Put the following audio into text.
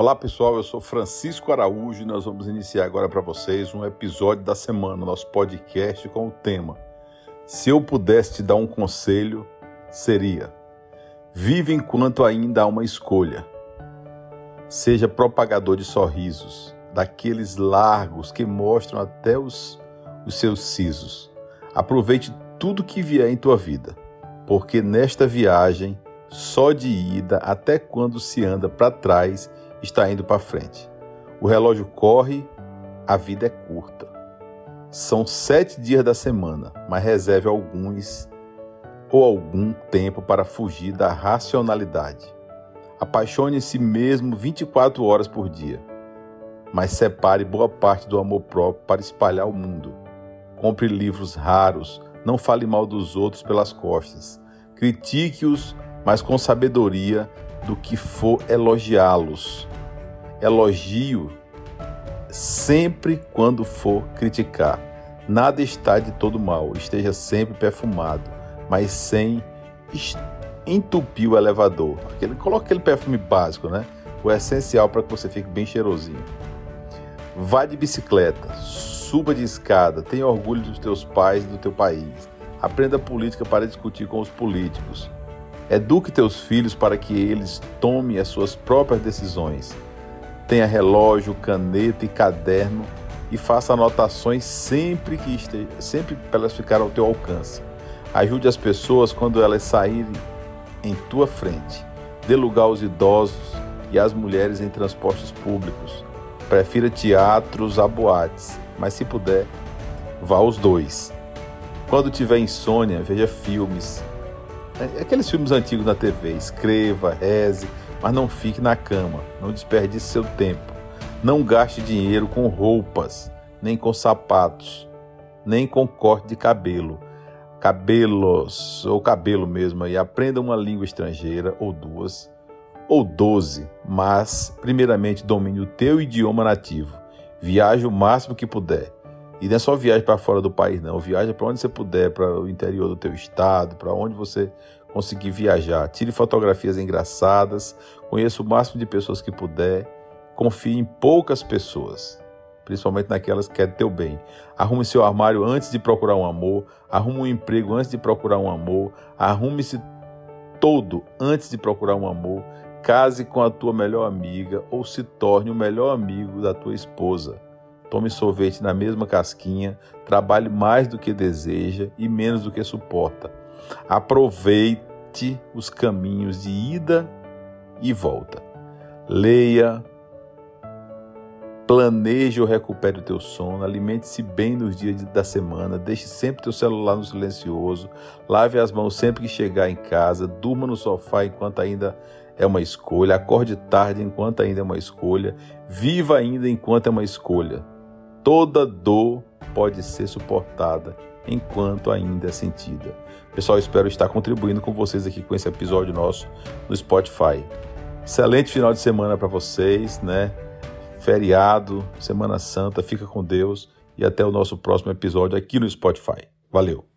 Olá pessoal, eu sou Francisco Araújo e nós vamos iniciar agora para vocês um episódio da semana, nosso podcast com o tema Se eu pudesse te dar um conselho, seria: Vive enquanto ainda há uma escolha. Seja propagador de sorrisos, daqueles largos que mostram até os, os seus sisos. Aproveite tudo que vier em tua vida, porque nesta viagem, só de ida até quando se anda para trás, está indo para frente. O relógio corre, a vida é curta. São sete dias da semana, mas reserve alguns ou algum tempo para fugir da racionalidade. Apaixone-se mesmo 24 horas por dia, mas separe boa parte do amor próprio para espalhar o mundo. Compre livros raros, não fale mal dos outros pelas costas. Critique-os, mas com sabedoria do que for elogiá-los. Elogio sempre quando for criticar. Nada está de todo mal, esteja sempre perfumado, mas sem entupir o elevador. Aquele, coloca aquele perfume básico, né? O essencial para que você fique bem cheirosinho. Vá de bicicleta, suba de escada, tenha orgulho dos teus pais e do teu país. Aprenda política para discutir com os políticos. Eduque teus filhos para que eles tomem as suas próprias decisões. Tenha relógio, caneta e caderno e faça anotações sempre que esteja, sempre para elas ficarem ao teu alcance. Ajude as pessoas quando elas saírem em tua frente. Dê lugar aos idosos e às mulheres em transportes públicos. Prefira teatros a boates, mas se puder, vá aos dois. Quando tiver insônia, veja filmes. É, aqueles filmes antigos na TV. Escreva, reze, mas não fique na cama, não desperdice seu tempo. Não gaste dinheiro com roupas, nem com sapatos, nem com corte de cabelo. Cabelos, ou cabelo mesmo, e aprenda uma língua estrangeira ou duas, ou doze, mas primeiramente domine o teu idioma nativo. Viaje o máximo que puder. E não é só viagem para fora do país, não. Viaja para onde você puder, para o interior do teu estado, para onde você conseguir viajar. Tire fotografias engraçadas, conheça o máximo de pessoas que puder, confie em poucas pessoas, principalmente naquelas que querem teu bem. Arrume seu armário antes de procurar um amor, arrume um emprego antes de procurar um amor, arrume-se todo antes de procurar um amor, case com a tua melhor amiga ou se torne o melhor amigo da tua esposa. Tome sorvete na mesma casquinha, trabalhe mais do que deseja e menos do que suporta. Aproveite os caminhos de ida e volta. Leia, planeje ou recupere o teu sono, alimente-se bem nos dias da semana, deixe sempre teu celular no silencioso, lave as mãos sempre que chegar em casa, durma no sofá enquanto ainda é uma escolha, acorde tarde enquanto ainda é uma escolha, viva ainda enquanto é uma escolha. Toda dor pode ser suportada enquanto ainda é sentida. Pessoal, espero estar contribuindo com vocês aqui com esse episódio nosso no Spotify. Excelente final de semana para vocês, né? Feriado, Semana Santa, fica com Deus e até o nosso próximo episódio aqui no Spotify. Valeu!